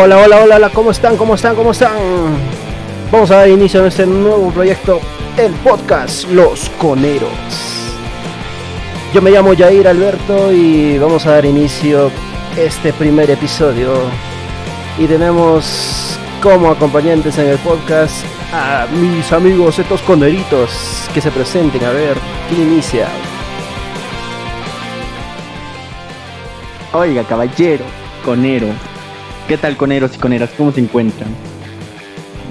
Hola, hola, hola, hola, ¿cómo están? ¿Cómo están? ¿Cómo están? Vamos a dar inicio a este nuevo proyecto, el podcast Los Coneros. Yo me llamo Jair Alberto y vamos a dar inicio este primer episodio. Y tenemos como acompañantes en el podcast a mis amigos estos coneritos que se presenten. A ver, ¿quién inicia? Oiga, caballero, conero. ¿Qué tal, coneros y coneras? ¿Cómo se encuentran?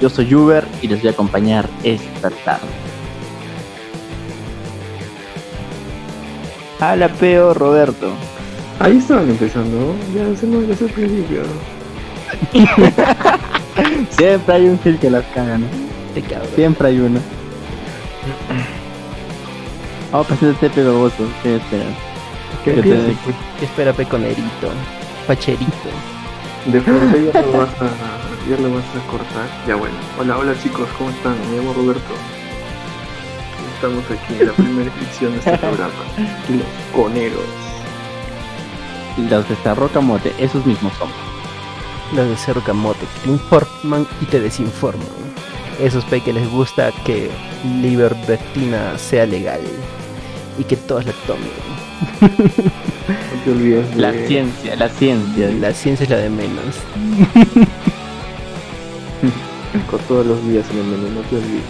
Yo soy Uber y les voy a acompañar esta tarde. Hola, peo Roberto. Ahí estaban empezando, ya se me desde el principio. Siempre hay un Gil que las caga, ¿no? Siempre hay uno. Vamos a pasar este pegagoso. ¿Qué esperas? ¿Qué Que te- piensas? ¿Qué espera Peconerito? Pacherito. De frente ya lo vas a, ya lo vas a cortar. Ya bueno. Hola, hola chicos, ¿cómo están? Me llamo Roberto. Estamos aquí en la primera edición de este programa. Los coneros. Los de Cerro Camote, esos mismos son. Los de Cerro Camote que te informan y te desinforman. Esos pe que les gusta que la ivermectina sea legal y que todos la tomen. Te de... La ciencia, la ciencia. La ciencia es la de menos. Con todos los días en el menú, no te olvides.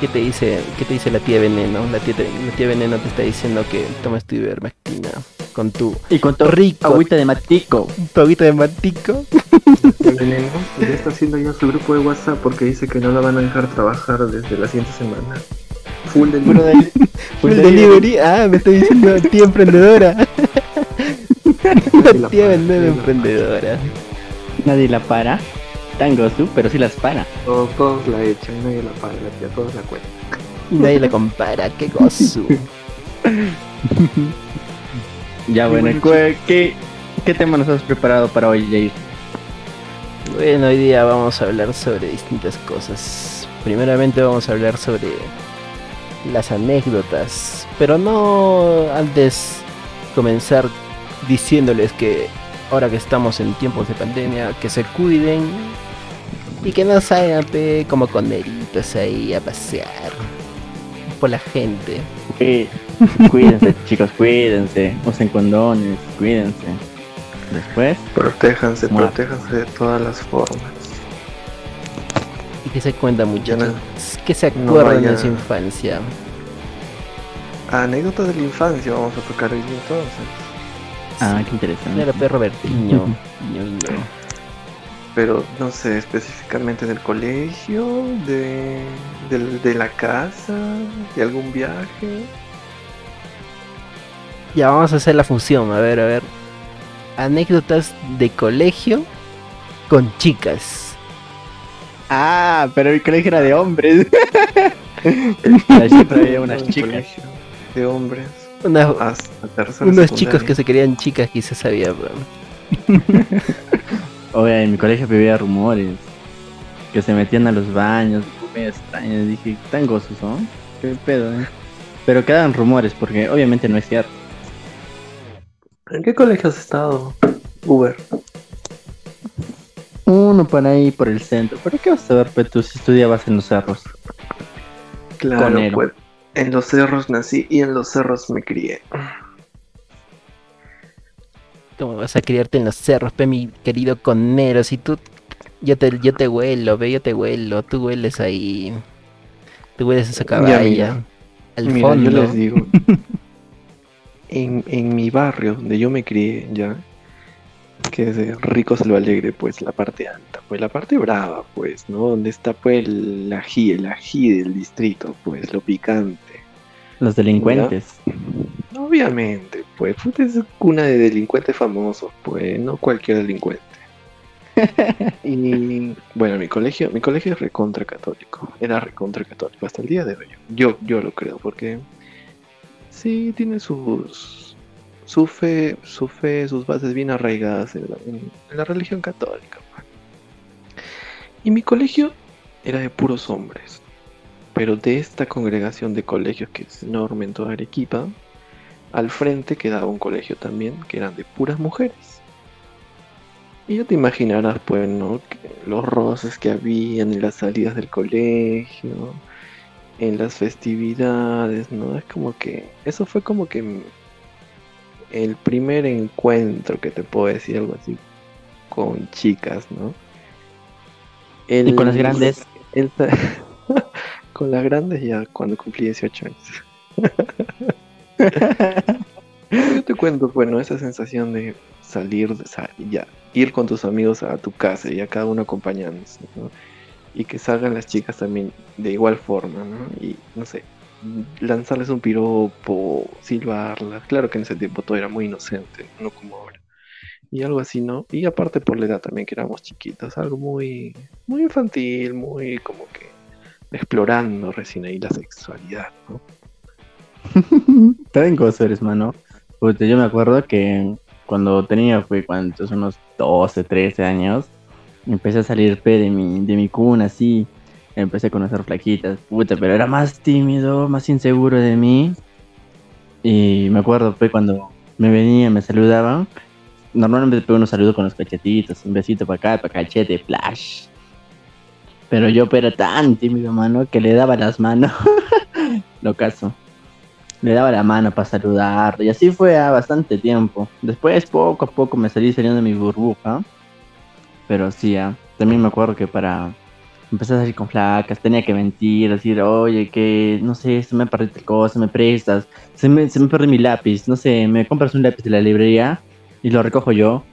¿Qué te dice, qué te dice la tía Veneno? La tía, la tía Veneno te está diciendo que tomes tu ivermectina con tu Y con tu Rico. agüita de matico. poquito de matico. Veneno ya está haciendo ya su grupo de WhatsApp porque dice que no la van a dejar trabajar desde la siguiente semana. Full del Puro del- Full delivery. Ah, me está diciendo tía emprendedora. La tía emprendedora. Nadie la para. Tango su, pero sí las para. Todos, todos la echan nadie la paga, la tía, todos la cuentan. Nadie la compara. Qué gozo. Ya bueno, ¿qué, qué, qué tema nos has preparado para hoy, Jair? Bueno, hoy día vamos a hablar sobre distintas cosas. Primeramente vamos a hablar sobre las anécdotas, pero no antes comenzar diciéndoles que ahora que estamos en tiempos de pandemia, que se cuiden y que no salgan pe, como coneritos ahí a pasear por la gente. Cuí- Cuídense, chicos, cuídense. Usen condones, cuídense. Después, Protéjanse, Muera. protéjanse de todas las formas. Y que se cuentan no- muchachos, que se no acuerdan de su infancia. Anécdotas de la infancia vamos a tocar hoy entonces. Ah, qué interesante. Claro, perro Bertiño. Niño, niño. Pero no sé, específicamente del colegio, de, del- de la casa, de algún viaje. Ya vamos a hacer la función, a ver, a ver. Anécdotas de colegio con chicas. Ah, pero el colegio era de hombres. Había unas chicas. colegio, De hombres. Una- tercera unos chicos que se querían chicas, quizás sabía. weón. Oye, en mi colegio había rumores que se metían a los baños, muy extraños. Dije, tan gozos, ¿no? ¿Qué pedo, eh? Pero quedan rumores porque obviamente no es cierto. ¿En qué colegio has estado? Uber. Uno por ahí por el centro. ¿Pero qué vas a ver, tú si estudiabas en los cerros? Claro, Conero. pues. En los cerros nací y en los cerros me crié. ¿Cómo vas a criarte en los cerros, pe, mi querido conero? Si tú. Yo te, yo te huelo, ve, yo te huelo. Tú hueles ahí. Tú hueles esa Ya, caballa. mira. Al Mira, fondo. yo les digo. en, en mi barrio donde yo me crié, ya. Que es de Rico Salva Alegre, pues la parte alta, pues la parte brava, pues, ¿no? Donde está pues el ají, el ají del distrito, pues, lo picante. Los delincuentes. Obviamente, pues, puta, es cuna de delincuentes famosos, pues, no cualquier delincuente. y bueno, mi colegio, mi colegio es recontra católico, era recontra católico hasta el día de hoy. Yo, yo lo creo, porque sí tiene sus su fe, su fe, sus bases bien arraigadas en la, en- en la religión católica. pues. Y mi colegio era de puros hombres. Pero de esta congregación de colegios que es enorme en toda Arequipa, al frente quedaba un colegio también que eran de puras mujeres. Y ya te imaginarás, pues, ¿no? Los roces que habían en las salidas del colegio, en las festividades, ¿no? Es como que, eso fue como que el primer encuentro que te puedo decir algo así con chicas, ¿no? ¿Y con las grandes? con las grandes ya cuando cumplí 18 años. Yo te cuento, bueno, esa sensación de salir, de ya, ir con tus amigos a tu casa y a cada uno acompañándose, ¿no? Y que salgan las chicas también de igual forma, ¿no? Y no sé, lanzarles un piropo, silbarlas. Claro que en ese tiempo todo era muy inocente, no como ahora. Y algo así, ¿no? Y aparte por la edad también que éramos chiquitos, algo muy, muy infantil, muy como que explorando recién ahí la sexualidad, ¿no? También cosas eres, mano. yo me acuerdo que cuando tenía, fue cuando unos 12, 13 años, empecé a salir de mi, de mi cuna, así. Empecé a conocer flaquitas, puta, pero era más tímido, más inseguro de mí. Y me acuerdo, fue cuando me venían, me saludaban. Normalmente pego unos saludos con los cachetitos, un besito para acá, para cachete, flash. Pero yo era tan tímido, mano, que le daba las manos. Lo caso le daba la mano para saludar y así fue a bastante tiempo. Después poco a poco me salí saliendo de mi burbuja, pero sí, también me acuerdo que para empezar a salir con flacas tenía que mentir, decir, oye, que no sé, se me perdí tal cosa, me prestas, se me, se me perdió mi lápiz, no sé, me compras un lápiz de la librería y lo recojo yo.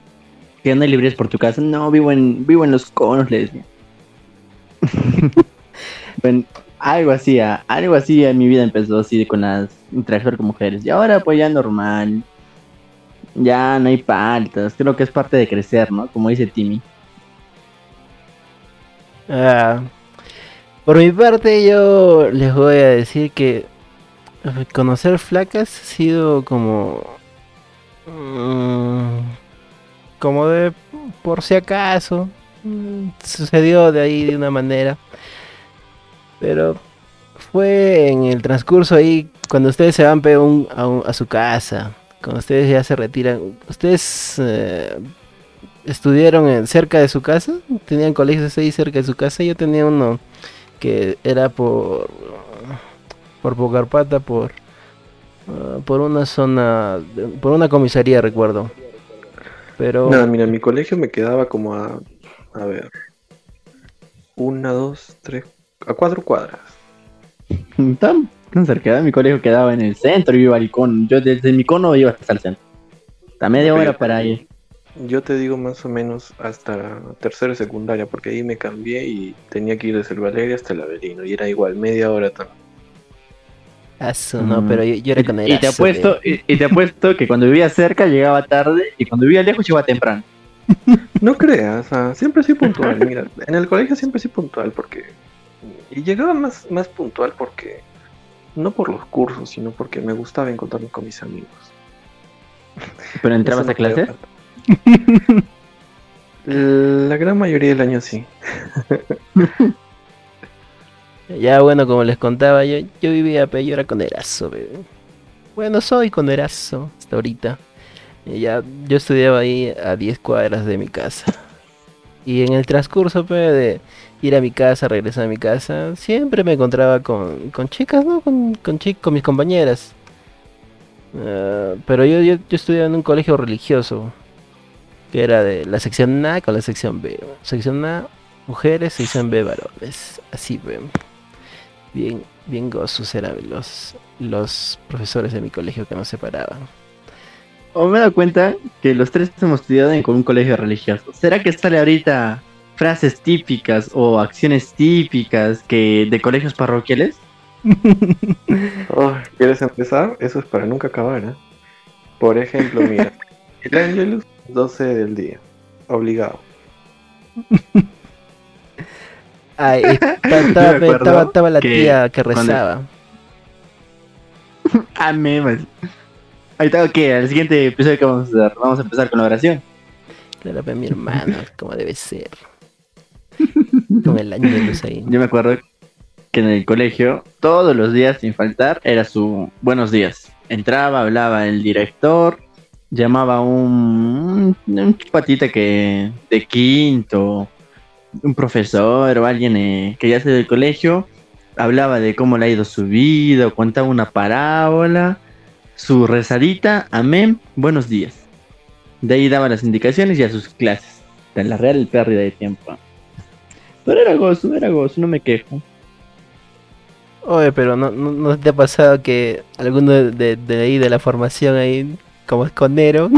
No hay librerías por tu casa, no, vivo en, vivo en los conos, les bueno, algo así, algo así en mi vida empezó así con las interacciones con mujeres. Y ahora pues ya normal. Ya no hay faltas. Creo que es parte de crecer, ¿no? Como dice Timmy. Ah, por mi parte yo les voy a decir que conocer flacas ha sido como... Mm, como de por si acaso. Mm, sucedió de ahí de una manera. Pero fue en el transcurso ahí, cuando ustedes se van a, su casa, cuando ustedes ya se retiran, ¿ustedes eh, estudiaron cerca de su casa? ¿Tenían colegios ahí cerca de su casa? Yo tenía uno que era por por Bogarpata, por ah, por una zona, por una comisaría recuerdo. Pero nada, mira, mi colegio me quedaba como a a ver, una, dos, tres, a cuatro cuadras. Tan, tan cerca de mi colegio quedaba en el centro y iba al icono. Yo desde mi cono iba hasta el centro. A media hora para ir. Yo te digo más o menos hasta tercera secundaria, porque ahí me cambié y tenía que ir desde el Valeria hasta el Avelino, y era igual, media hora también. Eso, no, pero yo, era con el y te apuesto y, y, te apuesto que cuando vivía cerca llegaba tarde y cuando vivía lejos llegaba temprano. No creas, siempre soy puntual. Mira, en el colegio siempre soy puntual porque. Y llegaba más, más puntual porque. No por los cursos, sino porque me gustaba encontrarme con mis amigos. ¿Pero entrabas a clase? La gran mayoría del año sí. ya bueno, como les contaba, yo, yo vivía, pero yo era con Erazo, Bueno, soy con Erazo hasta ahorita. Ya, yo estudiaba ahí a 10 cuadras de mi casa. Y en el transcurso pues, de ir a mi casa, regresar a mi casa, siempre me encontraba con, chicas, ¿no? Con, con, con mis compañeras. Ah, pero yo, yo, estudiaba en un colegio religioso, que era de la sección A con la sección B. Sección A, mujeres, sección B, varones. Así, ven. Bien, bien gozos eran los, los profesores de mi colegio que nos separaban o me he dado cuenta que los tres hemos estudiado en un colegio religioso. ¿Será que sale ahorita frases típicas o acciones típicas que de colegios parroquiales? Oh, ¿Quieres empezar? Eso es para nunca acabar, ¿eh? Por ejemplo, mira, el Angelus 12 del día, obligado. Ay, estaba, la tía que rezaba. Amén. Ahí está, que al siguiente episodio que vamos a hacer, vamos a empezar con la oración. Claro, pero mi hermano, como debe ser. Con el año de luz ahí. Yo me acuerdo que en el colegio, todos los días sin faltar, era su buenos días. Entraba, hablaba el director, llamaba un, un, un patita que de quinto, un profesor o alguien eh, que ya se del colegio, hablaba de cómo le ha ido su vida, o contaba una parábola, su rezadita, amén, buenos días. De ahí daba las indicaciones y a sus clases. De la real pérdida de tiempo. Pero era gozo, era gozo, no me quejo. Oye, pero no, no, ¿no te ha pasado que alguno de, de ahí de la formación ahí, como esconero,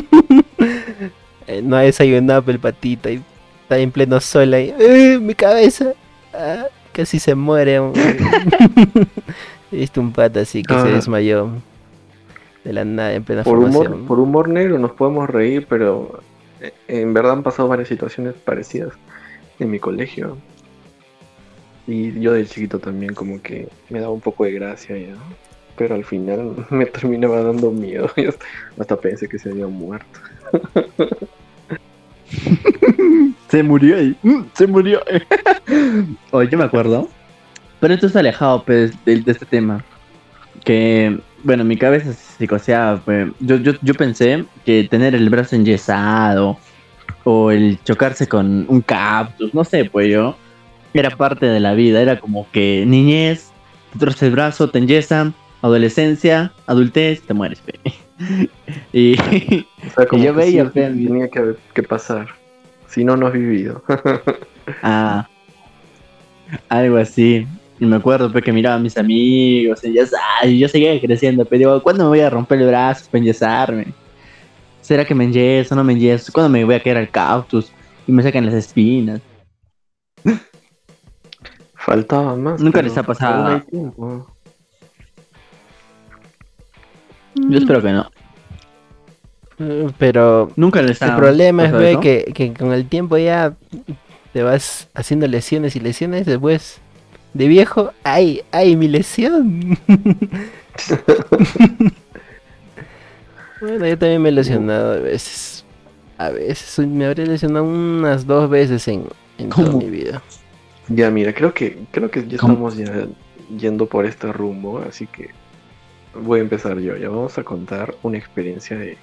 eh, no ha desayunado el patita y está en pleno sol ahí, ¡Eh, mi cabeza! Ah, casi se muere. He visto un pata así que se Ah. desmayó de la nada en plena Por humor, formación. por humor negro nos podemos reír, pero eh, en verdad han pasado varias situaciones parecidas en mi colegio. Y yo de chiquito también como que me daba un poco de gracia ya. Pero al final me terminaba dando miedo. y hasta- Hasta pensé que se había muerto. Se murió ahí. Mm, Se murió. Oye, yo me acuerdo. Pero esto está alejado pues, de, de este tema. Que, bueno, mi cabeza se psicoseaba. Pues. Yo, yo, yo pensé que tener el brazo enyesado o el chocarse con un cactus, no sé, pues yo, era parte de la vida. Era como que niñez, te torces el brazo, te enyesan, adolescencia, adultez, te mueres. pe. y O sea, como yo que veía, sí o sí pe, tenía que, que pasar. Si no, no has vivido. Ah, algo así. Y me acuerdo pues, que miraba a mis amigos y ya sabes, yo seguía creciendo, pero digo, ¿cuándo me voy a romper el brazo para enyesarme? ¿Será que me enyeso no me enyeso? ¿Cuándo me voy a caer al cactus y me sacan las espinas? Faltaba más. Nunca les ha pasado. Yo espero que no. Eh, Pero Nunca les el problema es que, que con el tiempo ya te vas haciendo lesiones y lesiones después de viejo, ¡ay! ¡ay! Mi lesión. bueno, yo también me he lesionado a veces. A veces me habré lesionado unas dos veces en, en toda mi vida. Ya, mira, creo que, creo que ya ¿Cómo? estamos ya yendo por este rumbo, así que voy a empezar yo. Ya vamos a contar una experiencia de,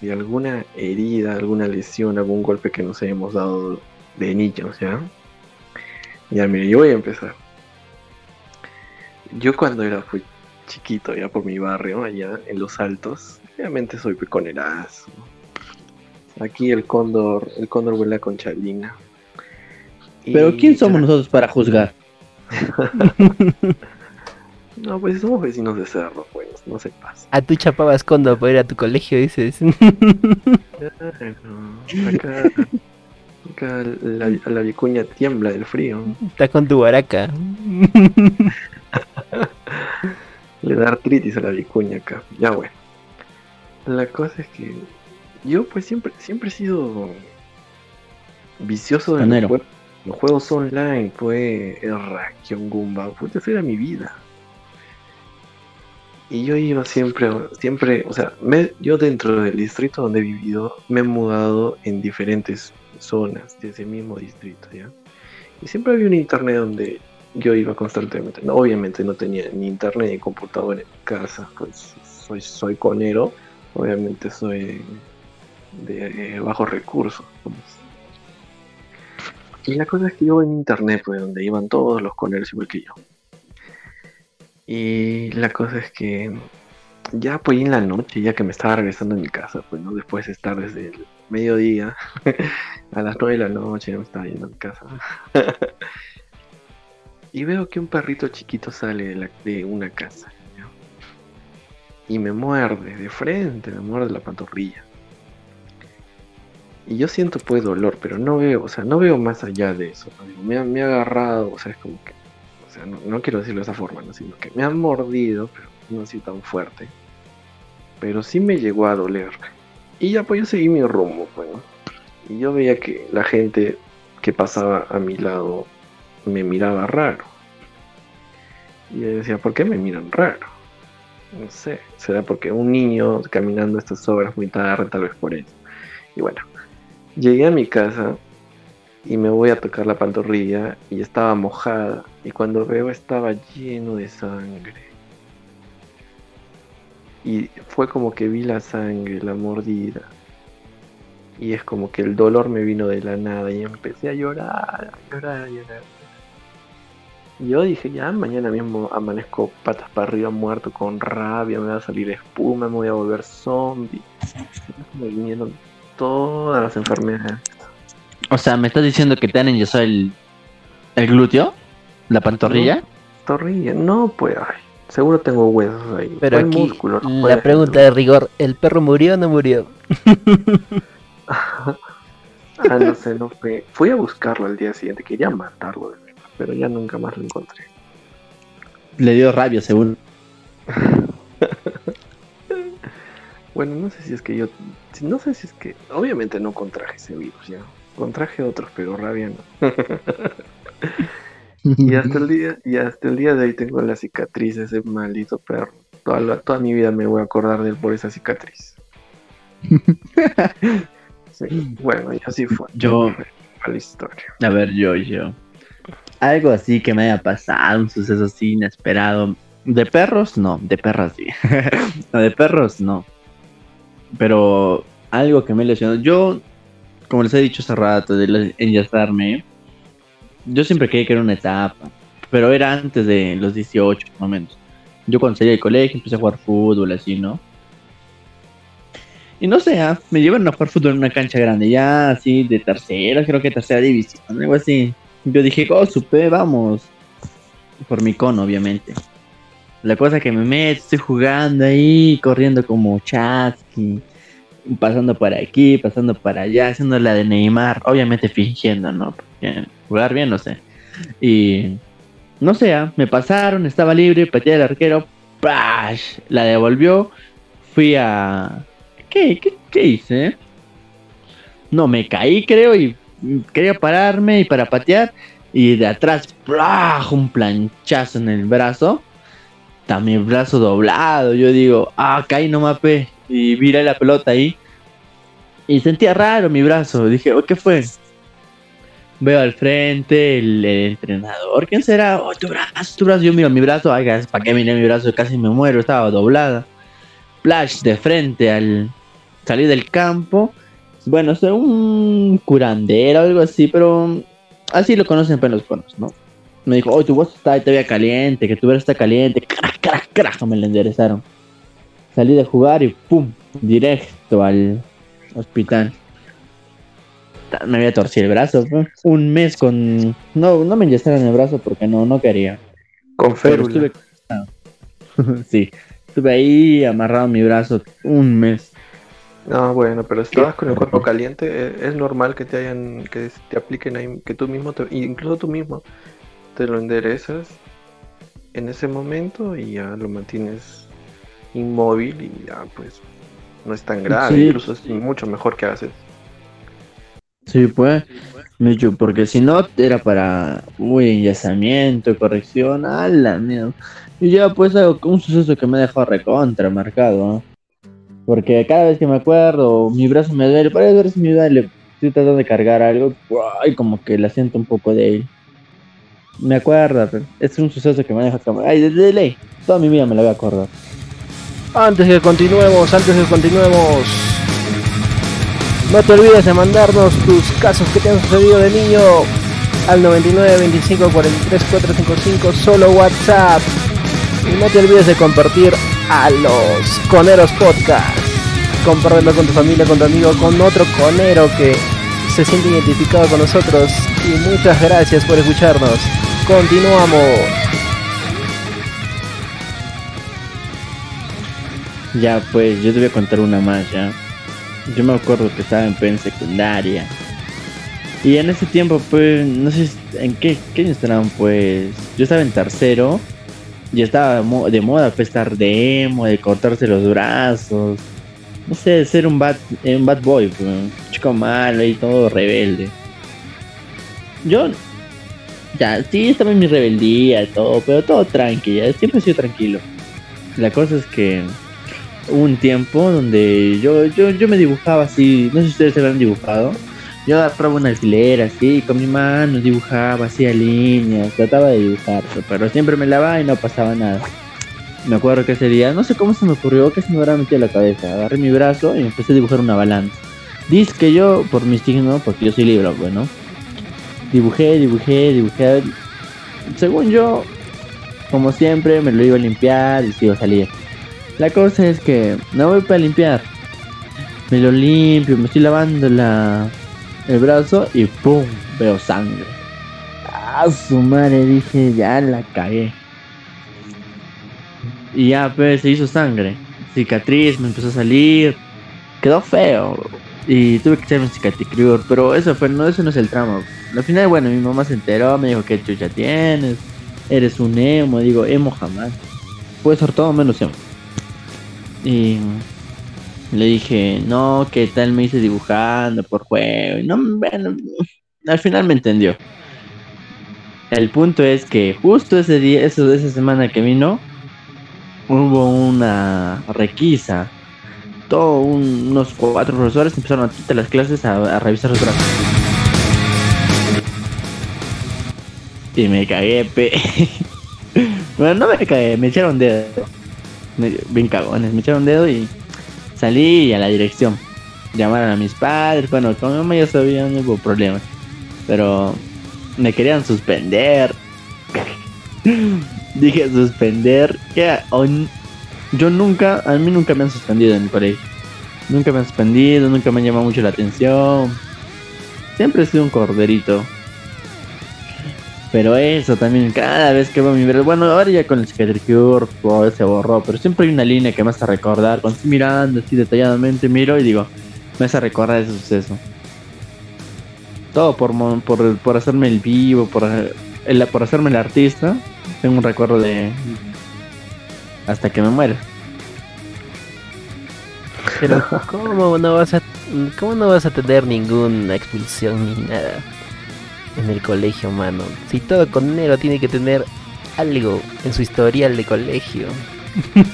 de alguna herida, alguna lesión, algún golpe que nos hayamos dado de niños, ¿ya? Ya, mira, yo voy a empezar. Yo cuando era fui chiquito, ya por mi barrio, allá en Los Altos, obviamente soy piconerazo. Aquí el cóndor, el cóndor vuela con chalina. Pero Y ¿quién somos nosotros para juzgar? No, pues somos vecinos de cerro, pues, no se pasa. A tú chapabas condo para ir a tu colegio, dices. Claro, acá la, la vicuña tiembla del frío. Está con tu baraca. Le da artritis a la vicuña acá. Ya bueno. La cosa es que yo pues siempre, siempre he sido vicioso de los, Canero. jue- los juegos online, pues el Rakion Goomba, pues esa era mi vida. Y yo iba siempre, siempre, o sea, me- yo dentro del distrito donde he vivido me he mudado en diferentes zonas de ese mismo distrito, ¿ya? Y siempre había un internet donde yo iba constantemente. No, obviamente no tenía ni internet ni computadora en casa, pues soy, soy conero, obviamente soy de bajos recursos. pues. Y la cosa es que yo en internet, pues donde iban todos los coneros igual que yo. Y la cosa es que ya pues en la noche, ya que me estaba regresando a mi casa, pues no después de estar desde el mediodía a las 9 de la noche, ya me estaba yendo a mi casa. y veo que un perrito chiquito sale de, una casa. Y me muerde de frente, me muerde la pantorrilla. Y yo siento pues dolor, pero no veo, o sea, no veo más allá de eso. Me, ha, me ha agarrado, o sea, es como que, o sea, no, no quiero decirlo de esa forma, ¿no? sino que me han mordido, pero no así tan fuerte. Pero sí me llegó a doler. Y ya pues yo seguí mi rumbo, pues. Y yo veía que la gente que pasaba a mi lado me miraba raro. Y yo decía, ¿por qué me miran raro? No sé, será porque un niño caminando estas horas muy tarde, tal vez por eso. Y bueno, llegué a mi casa y me voy a tocar la pantorrilla y estaba mojada. Y cuando veo estaba lleno de sangre. Y fue como que vi la sangre, la mordida. Y es como que el dolor me vino de la nada y empecé a llorar, a llorar, a llorar. Y Yo dije, ya mañana mismo amanezco patas para arriba, muerto con rabia, me va a salir espuma, me voy a volver zombie. Me vinieron todas las enfermedades. O sea, ¿me estás diciendo que te han enyesado el, el glúteo? ¿La pantorrilla? Torrilla, no, pues, ay, seguro tengo huesos ahí. Pero aquí músculo, no la pregunta ser. de rigor, ¿el perro murió o no murió? ah, no sé, no fue. Fui a buscarlo al día siguiente, quería matarlo, de verdad, pero ya nunca más lo encontré. Le dio rabia, según. Bueno, no sé si es que yo. No sé si es que. Obviamente no contraje ese virus ya. Contraje otros, pero rabia no. Y hasta el día, y hasta el día de hoy tengo la cicatriz de ese maldito perro. Toda, la- toda mi vida me voy a acordar de él por esa cicatriz. Sí, bueno, y así fue. Yo- Fue la historia. A ver, yo, yo. Algo así que me haya pasado, un suceso así inesperado. De perros, no. De perras, sí. no, de perros, no. Pero algo que me lesionó. Yo, como les he dicho hace rato, de enyesarme, yo siempre creí que era una etapa. Pero era antes de los 18, más o menos. Yo cuando salí del colegio empecé a jugar fútbol, así, ¿no? Y no sé, ah, me llevaron a jugar fútbol en una cancha grande, ya así de tercera, creo que tercera división, algo así. Yo dije, oh, supe, vamos. Por mi cono, obviamente. La cosa que me meto, estoy jugando ahí, corriendo como chasqui, pasando para aquí, pasando para allá, haciendo la de Neymar, obviamente fingiendo, ¿no? Porque jugar bien, no sé. Y no sé, ah, me pasaron, estaba libre, pateé al arquero, ¡prash! La devolvió, fui a... ¿Qué, qué, qué hice? No, me caí, creo, y quería pararme y para patear. Y de atrás, ¡plaj! un planchazo en el brazo. Está mi brazo doblado. Yo digo, ah, caí, no mapé. Y viré la pelota ahí. Y sentía raro mi brazo. Dije, ¿qué fue? Veo al frente el, entrenador. ¿Quién será? Oh, tu brazo, tu brazo. Yo miro mi brazo. Ay, ¿para qué miré mi brazo? Casi me muero. Estaba doblada. Flash de frente al salir del campo. Bueno, soy un curandero o algo así, pero así lo conocen en los conos, ¿no? Me dijo, oh, tu voz está todavía caliente, que tu brazo está caliente. Crack, crack, crack, me lo enderezaron. Salí de jugar y pum, directo al hospital. Ta- Me había torcido el brazo, un mes con... No, no me enyesaron el brazo porque no, no quería. Con férula. estuve... sí, estuve ahí amarrado mi brazo un mes. No, bueno, pero si estabas con el cuerpo caliente, eh, es normal que te hayan, que te apliquen ahí, que tú mismo, te, incluso tú mismo, te lo enderezas en ese momento y ya lo mantienes inmóvil y ya pues no es tan grave, Sí. incluso es mucho mejor que haces. Sí, pues, me dicho, porque si no era para, uy, enyesamiento, corrección, a la mierda. Y ya, pues, algo, un suceso que me dejado recontra marcado, ¿no? Porque cada vez que me acuerdo, mi brazo me duele, varias veces me duele, estoy tratando de cargar algo, y como que la siento un poco de ahí. Me acuerdo, es un suceso que me deja como, ay, de, de ley, toda mi vida me lo voy a acordar. Antes que continuemos, antes que continuemos, no te olvides de mandarnos tus casos que te han sucedido de niño al 99 25 43 455 solo WhatsApp. Y no te olvides de compartir a los Coneros Podcast. Compártelo con tu familia, con tu amigo, con otro conero que se siente identificado con nosotros. Y muchas gracias por escucharnos. Continuamos. Ya, pues, yo te voy a contar una más, ya. Yo me acuerdo que estaba en, en secundaria. Y en ese tiempo, pues, no sé en qué, qué estaban, pues. Yo estaba en tercero. Y estaba de moda, pues, estar de emo, de cortarse los brazos. No sé, ser un bad, eh, un bad boy, pues, un chico malo y todo rebelde. Yo, ya, sí, estaba en mi rebeldía y todo, pero todo tranquilo, siempre he sido tranquilo. La cosa es que un tiempo donde yo, yo, yo me dibujaba así, no sé si ustedes se lo han dibujado. Yo agarraba una alfilera así, con mi mano dibujaba así a líneas, trataba de dibujar, pero siempre me lavaba y no pasaba nada. Me acuerdo que ese día, no sé cómo se me ocurrió, que se me habrá metido la cabeza. Agarré mi brazo y empecé a dibujar una balanza. Dice que yo, por mi signo, porque yo soy libro, bueno, dibujé, dibujé, dibujé. Según yo, como siempre, me lo iba a limpiar y se iba a salir. La cosa es que no voy para limpiar. Me lo limpio, me estoy lavando la, el brazo y ¡pum! Veo sangre. Ah, su madre, dije, ya la cagué. Y ya, pues, se hizo sangre. Cicatriz, me empezó a salir. Quedó feo. Y tuve que hacerme cicatricure, pero eso fue, no, eso no es el tramo. Al final, bueno, mi mamá se enteró, me dijo que chucha tienes, eres un emo, digo, emo jamás. Puede ser todo menos emo. Y le dije, no, ¿qué tal me hice dibujando por juego? Y no, al final me entendió. El punto es que justo ese día, eso, esa semana que vino, hubo una requisa. Todos unos cuatro profesores empezaron a quitar las clases a, a revisar los brazos. Y me cagué, pe. bueno, no me cagué, me echaron dedo. Bien cagones, me echaron dedo y salí a la dirección. Llamaron a mis padres, bueno, con mi mamá ya sabía, no hubo problema. Pero me querían suspender. Dije suspender. Que yo nunca, a mí nunca me han suspendido en el colegio. Nunca me han suspendido, nunca me han llamado mucho la atención. Siempre he sido un corderito. Pero eso también, cada vez que veo mi brazo, bueno, ahora ya con el Cicatricure todo se borró, pero siempre hay una línea que me hace recordar, cuando estoy mirando así detalladamente, miro y digo, me hace recordar ese suceso. Todo por, por, por hacerme el vivo, por, el, por hacerme el artista, tengo un recuerdo de... hasta que me muera. Pero ¿cómo no vas a cómo no vas a tener ninguna expulsión ni nada en el colegio, mano? Si todo conero tiene que tener algo en su historial de colegio.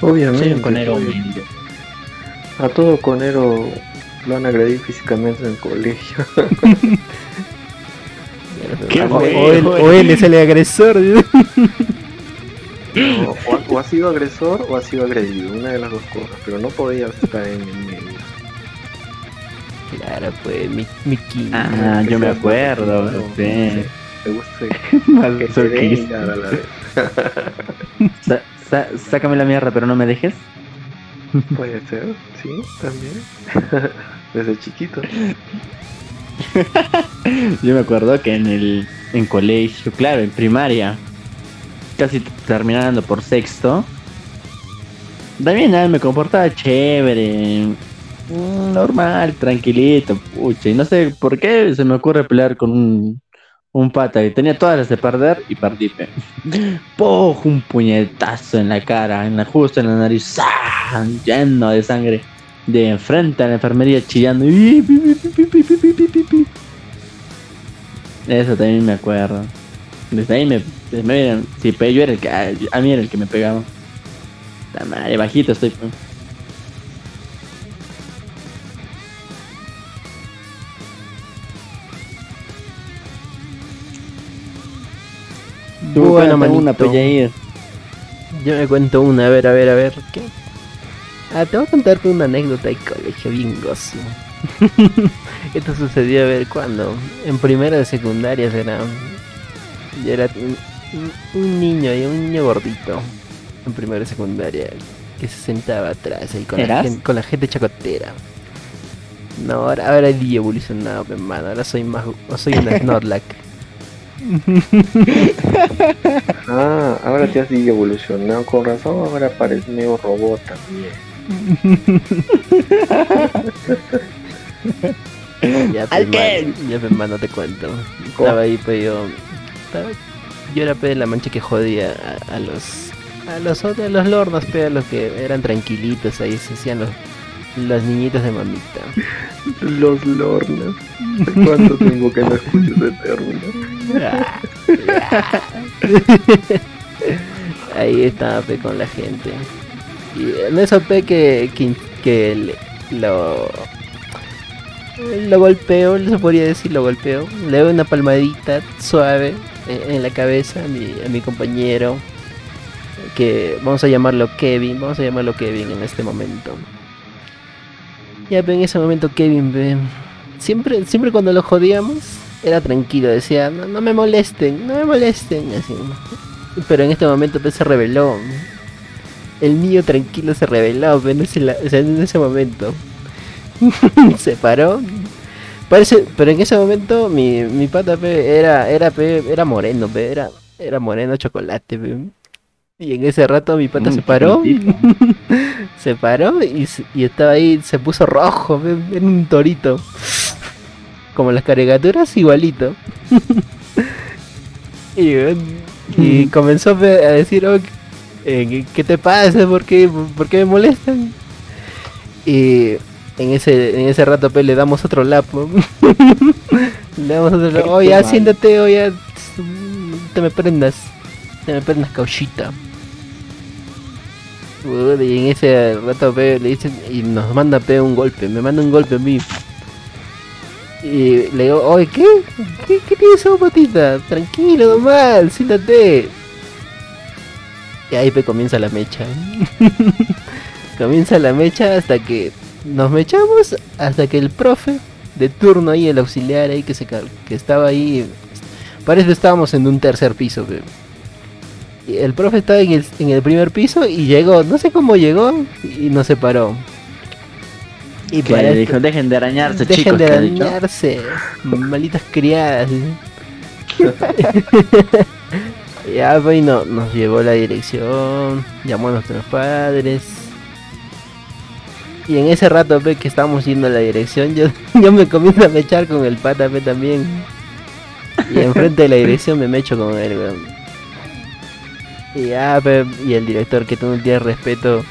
Obviamente. Soy un conero humilde. A todo conero lo han agredido físicamente en el colegio. Qué o, él, o él es el agresor. O, o ha- o ha sido agresor o ha sido agredido, una de las dos cosas, pero no podía estar en el medio. Claro, pues mi, Mickey. Ah, que yo me acuerdo, más- sí. Me gusta que te Soy den y Cristo. nada a la vez. Sa- sa- sácame la mierda, pero no me dejes. Puede ser, sí, también. Desde chiquito. Yo me acuerdo que en el en colegio, claro, en primaria, casi terminando por sexto, también ah, me comportaba chévere, Mm, normal, tranquilito, pucha. Y no sé por qué se me ocurre pelear con un, un pata Y tenía todas las de perder y perdí. Pojo, un puñetazo en la cara, en la justo en la nariz, ¡ah! lleno de sangre. De enfrente a la enfermería chillando. Eso también me acuerdo. Desde ahí me, me si yo era el que, a, mí era el que me pegaba. La madre, bajito estoy. Pues. Tú Bueno, una pues. Yo me cuento una, a ver, a ver, a ver. ¿Qué? Ah, te voy a contarte una anécdota de colegio bien gozo. Esto sucedió a ver cuando. En primera de secundaria será. Yo era un, niño y un niño gordito. En primera de secundaria. Que se sentaba atrás ahí con, la gente, con la gente chacotera. No, ahora, ahora he evolucionado, mi hermano. Ahora soy más. Soy una Snorlax. Ah, ahora te has evolucionado con razón, ahora pareces medio robot también. Ya, ¿Al pues, man, ya, pues, man, no te cuento. Estaba ahí, pues yo. estaba- yo era pues, la mancha que jodía a, a los. A los otros, a los lordos, pues, a los que eran tranquilitos ahí, se hacían los. Los niñitos de mamita. Los lornas. ¿Cuánto tiempo que no escucho ese término? ahí estaba pe con la gente. Y eso pe que, que, que le- lo lo golpeo, se podría decir lo golpeo. Le doy una palmadita suave en, en la cabeza a mi, a mi compañero. que vamos a llamarlo Kevin, vamos a llamarlo Kevin en este momento. Ya, pero en ese momento Kevin, ve, siempre, siempre cuando lo jodíamos, era tranquilo, decía, no, me molesten, no me molesten, así. Pero en este momento pues, se reveló. El niño tranquilo se reveló pues, en, ese, en ese momento. se paró. Parece, pero en ese momento mi, mi pata pe, era, era, era moreno, pe, era, era moreno chocolate. pe. Y en ese rato mi pata Mm, se paró. se paró y, y estaba ahí, se puso rojo, en un torito. Como las caricaturas, igualito. y y comenzó pe, a decir, "Oh, ¿qué- ¿qué te pasa? ¿Por qué, ¿Por qué me molestan? Y en ese, en ese rato pe, le damos otro lapo. le damos otro lapo. Oh, mal. siéntate, ya te me prendas. Te me prendas cauchita. Y en ese rato pe, le dicen y nos manda pe un golpe, me manda un golpe a mí. Y le digo, oye, ¿qué? ¿Qué, qué tienes esa patita? Tranquilo nomás, siéntate. Y ahí pe comienza la mecha. comienza la mecha hasta que nos mechamos, hasta que el profe de turno ahí, el auxiliar ahí que se que estaba ahí, parece que estábamos en un tercer piso, pe. El profe estaba en el, en el primer piso y llegó, no sé cómo llegó y nos separó. Y para le dijo, dejen de arañarse, Dejen chicos. de dañarse, malitas criadas. ya, pues, y no, nos llevó la dirección, llamó a nuestros padres. Y en ese rato pe, que estábamos yendo a la dirección, yo, yo me comienzo a mechar con el pata pe, también. Y enfrente de la dirección me mecho con él, weón. Y ya, pe, y el director que tú no tienes respeto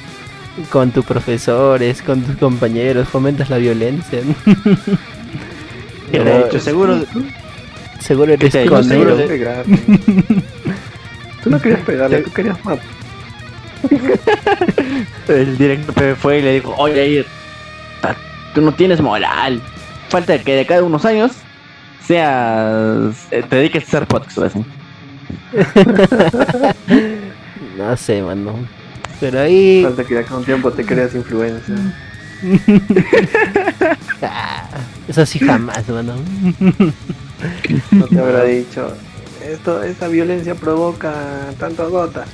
con tus profesores, con tus compañeros, fomentas la violencia. De hecho, seguro, Seguro eres te- No Con seguro de pegar. Tú no querías pegarle, tú querías más. el director fue y le dijo, oye, Ir, tú no tienes moral. Falta que de cada unos años seas, eh, te dediques a hacer podcast, o así. No sé, mano. Pero ahí. Falta que de acá a un tiempo te creas influencia. Ah, eso sí jamás, mano. No te habrá dicho. Esto, esa violencia provoca tanto gota.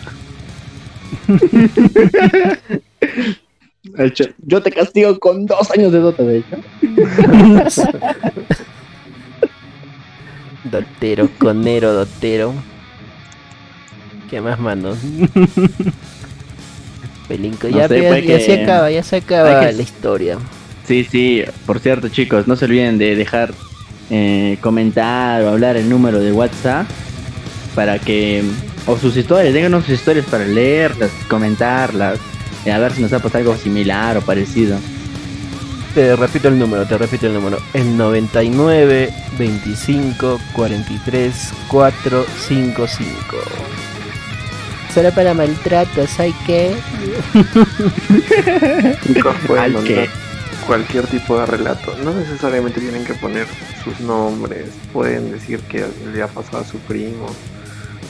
De hecho, yo te castigo con dos años de dota, de hecho. Dotero, conero, dotero. ¿Qué más, mano? Pelinco. No Ya, sé, ya, pues ya que- se acaba, ya se acaba que- la historia. Sí, sí, por cierto, chicos, no se olviden de dejar eh, comentar o hablar el número de WhatsApp para que, o sus historias, déjanos sus historias para leerlas, comentarlas, eh, a ver si nos ha pasado algo similar o parecido. Te repito el número, te repito el número. El 99 25 43 455. Solo para maltratos, ¿hay que? Chicos, pueden mandar cualquier tipo de relato. No necesariamente tienen que poner sus nombres. Pueden decir que le ha pasado a su primo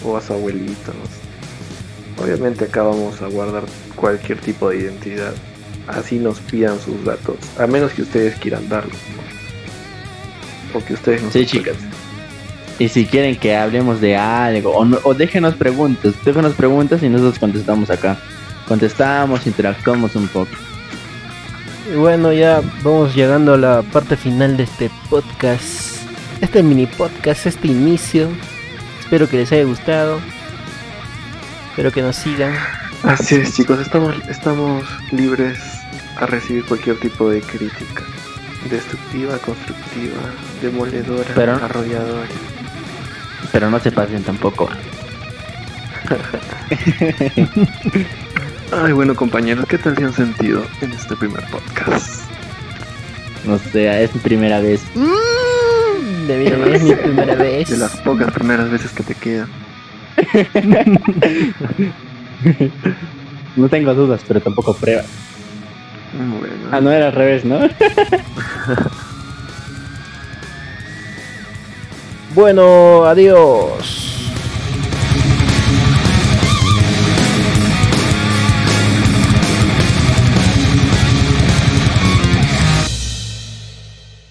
o a su abuelito. no sé. Obviamente acá vamos a guardar cualquier tipo de identidad. Así nos pidan sus datos. A menos que ustedes quieran darlos. ¿no? O que ustedes nos Sí, chicas. Y si quieren que hablemos de algo, o, no- o déjenos preguntas, déjenos preguntas y nosotros contestamos acá. Contestamos, interactuamos un poco. Y bueno, ya vamos llegando a la parte final de este podcast. Este mini podcast, este inicio. Espero que les haya gustado. Espero que nos sigan. Así es, chicos, estamos, estamos libres a recibir cualquier tipo de crítica. Destructiva, constructiva, demoledora, Pero- arrolladora. Pero no se pasen tampoco. Ay, bueno, compañeros, ¿qué tal se han sentido en este primer podcast? No sé, es mi primera vez. De mí es mi primera vez. De las pocas primeras veces que te quedan. No tengo dudas, pero tampoco pruebas. Bueno, Ah, no era al revés, ¿no? Bueno, adiós.